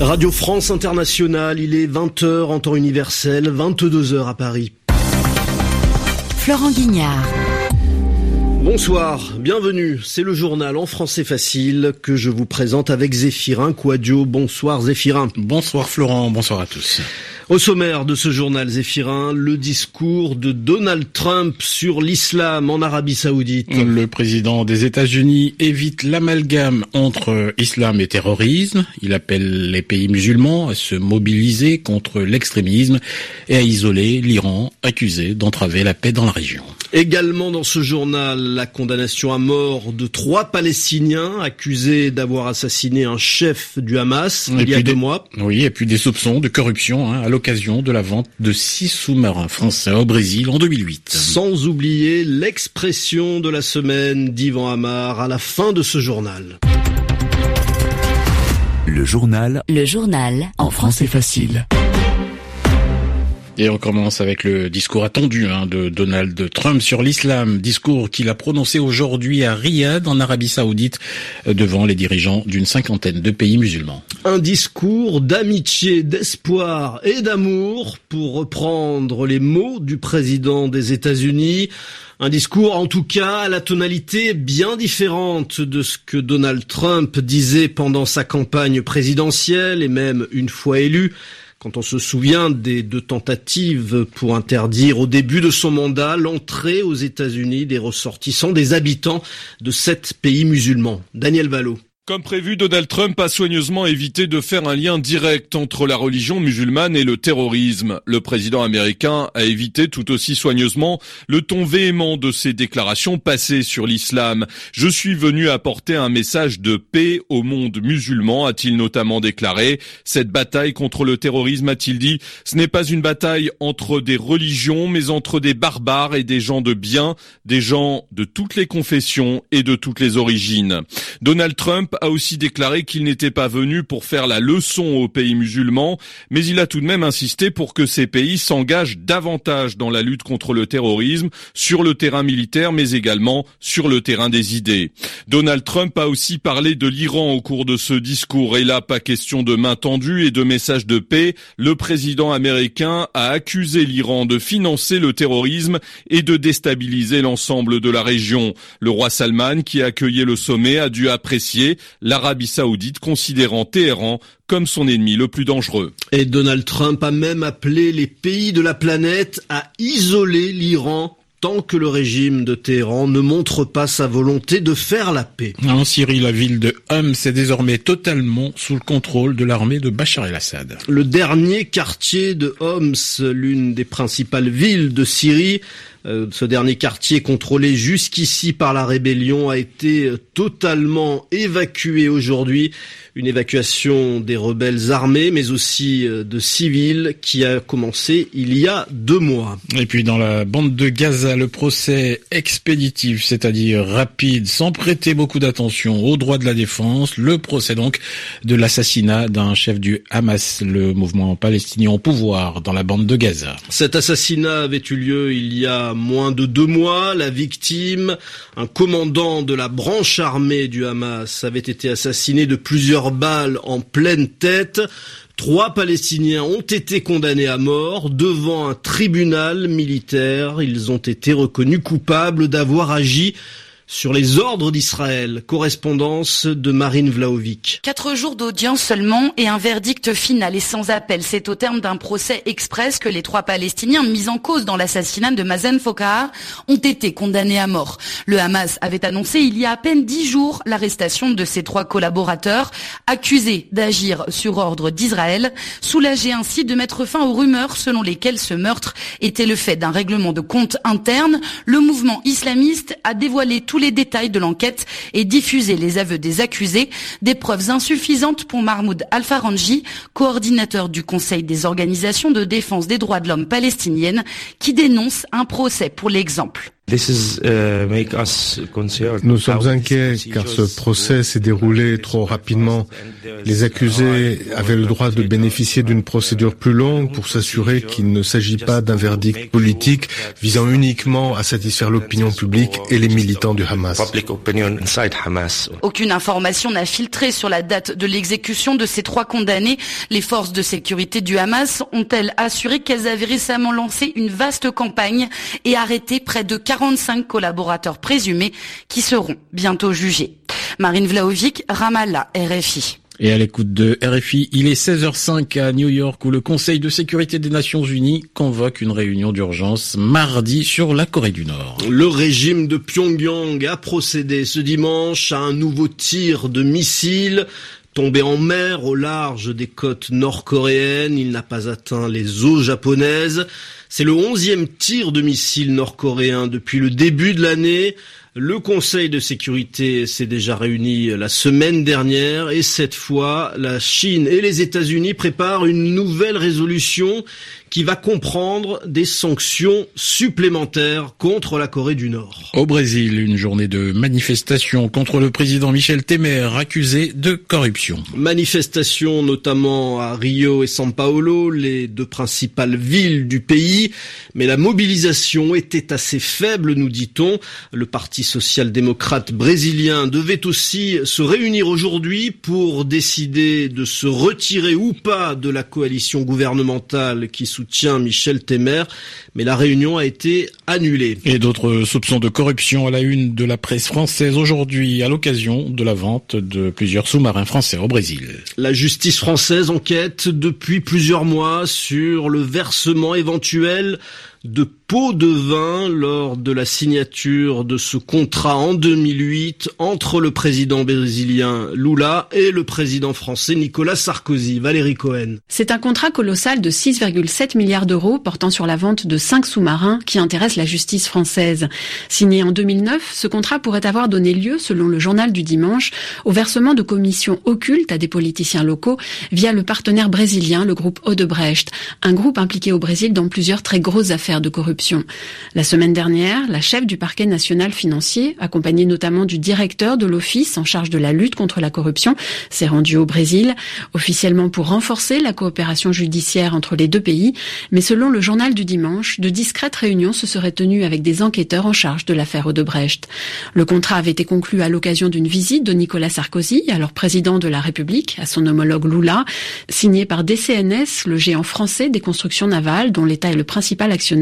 Radio France Internationale, il est 20h en temps universel, 22h à Paris. Florent Guignard. Bonsoir, bienvenue. C'est le journal en français facile que je vous présente avec Zéphirin Quadio. Bonsoir Zéphirin. Bonsoir Florent, bonsoir à tous. Au sommaire de ce journal Zéphirin, le discours de Donald Trump sur l'islam en Arabie Saoudite. Le président des États-Unis évite l'amalgame entre islam et terrorisme. Il appelle les pays musulmans à se mobiliser contre l'extrémisme et à isoler l'Iran accusé d'entraver la paix dans la région. Également dans ce journal, la condamnation à mort de trois Palestiniens accusés d'avoir assassiné un chef du Hamas il y a deux mois. Oui, et puis des soupçons de corruption hein, à l'occasion de la vente de six sous-marins français au Brésil en 2008. Sans oublier l'expression de la semaine d'Ivan Amar à la fin de ce journal. Le journal. Le journal. En français facile. Et on commence avec le discours attendu hein, de Donald Trump sur l'islam, discours qu'il a prononcé aujourd'hui à Riyad, en Arabie Saoudite, euh, devant les dirigeants d'une cinquantaine de pays musulmans. Un discours d'amitié, d'espoir et d'amour, pour reprendre les mots du président des États-Unis. Un discours, en tout cas, à la tonalité bien différente de ce que Donald Trump disait pendant sa campagne présidentielle et même une fois élu. Quand on se souvient des deux tentatives pour interdire au début de son mandat l'entrée aux États-Unis des ressortissants, des habitants de sept pays musulmans. Daniel Valo. Comme prévu, Donald Trump a soigneusement évité de faire un lien direct entre la religion musulmane et le terrorisme. Le président américain a évité tout aussi soigneusement le ton véhément de ses déclarations passées sur l'islam. Je suis venu apporter un message de paix au monde musulman, a-t-il notamment déclaré. Cette bataille contre le terrorisme, a-t-il dit, ce n'est pas une bataille entre des religions, mais entre des barbares et des gens de bien, des gens de toutes les confessions et de toutes les origines. Donald Trump a aussi déclaré qu'il n'était pas venu pour faire la leçon aux pays musulmans, mais il a tout de même insisté pour que ces pays s'engagent davantage dans la lutte contre le terrorisme, sur le terrain militaire, mais également sur le terrain des idées. Donald Trump a aussi parlé de l'Iran au cours de ce discours, et là, pas question de main tendue et de message de paix. Le président américain a accusé l'Iran de financer le terrorisme et de déstabiliser l'ensemble de la région. Le roi Salman, qui a accueilli le sommet, a dû apprécier l'Arabie saoudite considérant Téhéran comme son ennemi le plus dangereux. Et Donald Trump a même appelé les pays de la planète à isoler l'Iran tant que le régime de Téhéran ne montre pas sa volonté de faire la paix. En Syrie, la ville de Homs est désormais totalement sous le contrôle de l'armée de Bachar el-Assad. Le dernier quartier de Homs, l'une des principales villes de Syrie, euh, ce dernier quartier contrôlé jusqu'ici par la rébellion a été euh, totalement évacué aujourd'hui. Une évacuation des rebelles armés, mais aussi euh, de civils, qui a commencé il y a deux mois. Et puis dans la bande de Gaza, le procès expéditif, c'est-à-dire rapide, sans prêter beaucoup d'attention aux droits de la défense, le procès donc de l'assassinat d'un chef du Hamas, le mouvement palestinien au pouvoir dans la bande de Gaza. Cet assassinat avait eu lieu il y a moins de deux mois. La victime, un commandant de la branche armée du Hamas, avait été assassiné de plusieurs balles en pleine tête. Trois Palestiniens ont été condamnés à mort devant un tribunal militaire. Ils ont été reconnus coupables d'avoir agi sur les ordres d'Israël. Correspondance de Marine Vlaovic. Quatre jours d'audience seulement et un verdict final et sans appel. C'est au terme d'un procès express que les trois Palestiniens mis en cause dans l'assassinat de Mazen Fokar ont été condamnés à mort. Le Hamas avait annoncé il y a à peine dix jours l'arrestation de ses trois collaborateurs accusés d'agir sur ordre d'Israël, soulagés ainsi de mettre fin aux rumeurs selon lesquelles ce meurtre était le fait d'un règlement de compte interne. Le mouvement islamiste a dévoilé tous les détails de l'enquête et diffuser les aveux des accusés, des preuves insuffisantes pour Mahmoud Al-Faranji, coordinateur du Conseil des organisations de défense des droits de l'homme palestiniennes, qui dénonce un procès pour l'exemple. Nous sommes inquiets car ce procès s'est déroulé trop rapidement. Les accusés avaient le droit de bénéficier d'une procédure plus longue pour s'assurer qu'il ne s'agit pas d'un verdict politique visant uniquement à satisfaire l'opinion publique et les militants du Hamas. Aucune information n'a filtré sur la date de l'exécution de ces trois condamnés. Les forces de sécurité du Hamas ont-elles assuré qu'elles avaient récemment lancé une vaste campagne et arrêté près de 45 collaborateurs présumés qui seront bientôt jugés. Marine Vlaovic, Ramallah, RFI. Et à l'écoute de RFI, il est 16h05 à New York où le Conseil de sécurité des Nations Unies convoque une réunion d'urgence mardi sur la Corée du Nord. Le régime de Pyongyang a procédé ce dimanche à un nouveau tir de missiles Tombé en mer au large des côtes nord-coréennes, il n'a pas atteint les eaux japonaises. C'est le onzième tir de missile nord-coréen depuis le début de l'année. Le Conseil de sécurité s'est déjà réuni la semaine dernière et cette fois, la Chine et les États-Unis préparent une nouvelle résolution qui va comprendre des sanctions supplémentaires contre la Corée du Nord. Au Brésil, une journée de manifestation contre le président Michel Temer, accusé de corruption. Manifestation notamment à Rio et São Paulo, les deux principales villes du pays, mais la mobilisation était assez faible, nous dit-on. Le Parti social-démocrate brésilien devait aussi se réunir aujourd'hui pour décider de se retirer ou pas de la coalition gouvernementale qui soutient Michel Temer, mais la réunion a été annulée. Et d'autres soupçons de corruption à la une de la presse française aujourd'hui à l'occasion de la vente de plusieurs sous-marins français au Brésil. La justice française enquête depuis plusieurs mois sur le versement éventuel de pots de vin lors de la signature de ce contrat en 2008 entre le président brésilien Lula et le président français Nicolas Sarkozy. Valérie Cohen. C'est un contrat colossal de 6,7 milliards d'euros portant sur la vente de cinq sous-marins qui intéresse la justice française. Signé en 2009, ce contrat pourrait avoir donné lieu, selon le journal du dimanche, au versement de commissions occultes à des politiciens locaux via le partenaire brésilien, le groupe Odebrecht, un groupe impliqué au Brésil dans plusieurs très grosses affaires de corruption. La semaine dernière, la chef du parquet national financier, accompagnée notamment du directeur de l'office en charge de la lutte contre la corruption, s'est rendue au Brésil, officiellement pour renforcer la coopération judiciaire entre les deux pays, mais selon le journal du dimanche, de discrètes réunions se seraient tenues avec des enquêteurs en charge de l'affaire Odebrecht. Le contrat avait été conclu à l'occasion d'une visite de Nicolas Sarkozy, alors président de la République, à son homologue Lula, signé par DCNS, le géant français des constructions navales, dont l'État est le principal actionnaire,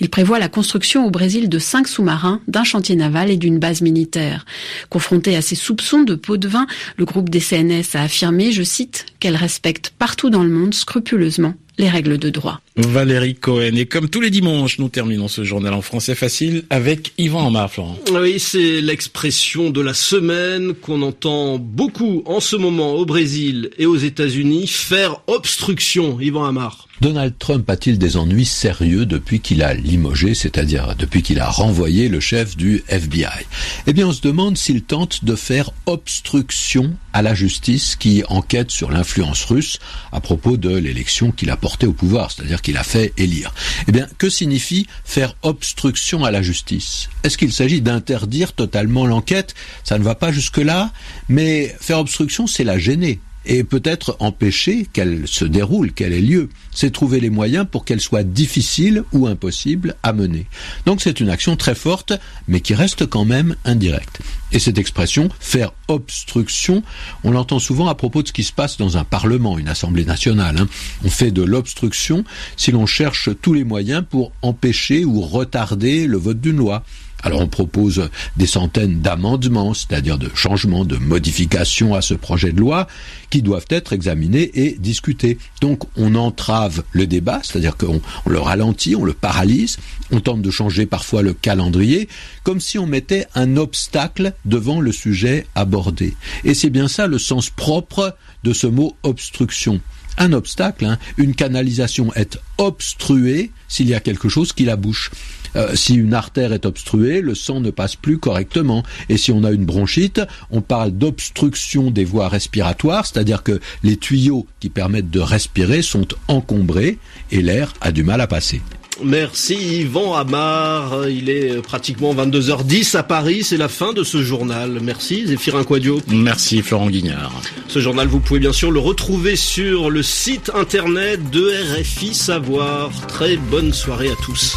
il prévoit la construction au Brésil de cinq sous-marins, d'un chantier naval et d'une base militaire. Confronté à ces soupçons de pots de vin, le groupe des CNS a affirmé, je cite, qu'elle respecte partout dans le monde scrupuleusement les règles de droit. Valérie Cohen. Et comme tous les dimanches, nous terminons ce journal en français facile avec Yvan Amar, Florent. Oui, c'est l'expression de la semaine qu'on entend beaucoup en ce moment au Brésil et aux États-Unis. Faire obstruction, Yvan Amar. Donald Trump a-t-il des ennuis sérieux depuis qu'il a limogé, c'est-à-dire depuis qu'il a renvoyé le chef du FBI Eh bien, on se demande s'il tente de faire obstruction à la justice qui enquête sur l'influence russe à propos de l'élection qu'il a portée au pouvoir, c'est-à-dire qu'il a fait élire. Eh bien, que signifie faire obstruction à la justice? Est-ce qu'il s'agit d'interdire totalement l'enquête? Ça ne va pas jusque-là, mais faire obstruction, c'est la gêner et peut-être empêcher qu'elle se déroule, qu'elle ait lieu. C'est trouver les moyens pour qu'elle soit difficile ou impossible à mener. Donc c'est une action très forte, mais qui reste quand même indirecte. Et cette expression, faire obstruction, on l'entend souvent à propos de ce qui se passe dans un parlement, une assemblée nationale. Hein. On fait de l'obstruction si l'on cherche tous les moyens pour empêcher ou retarder le vote d'une loi. Alors on propose des centaines d'amendements, c'est-à-dire de changements, de modifications à ce projet de loi qui doivent être examinés et discutés. Donc on entrave le débat, c'est-à-dire qu'on le ralentit, on le paralyse, on tente de changer parfois le calendrier, comme si on mettait un obstacle devant le sujet abordé. Et c'est bien ça le sens propre de ce mot obstruction un obstacle, hein. une canalisation est obstruée s'il y a quelque chose qui la bouche. Euh, si une artère est obstruée, le sang ne passe plus correctement. Et si on a une bronchite, on parle d'obstruction des voies respiratoires, c'est-à-dire que les tuyaux qui permettent de respirer sont encombrés et l'air a du mal à passer. Merci Yvan Amar. Il est pratiquement 22h10 à Paris. C'est la fin de ce journal. Merci Zéphirin Quadio. Merci Florent Guignard. Ce journal, vous pouvez bien sûr le retrouver sur le site internet de RFI Savoir. Très bonne soirée à tous.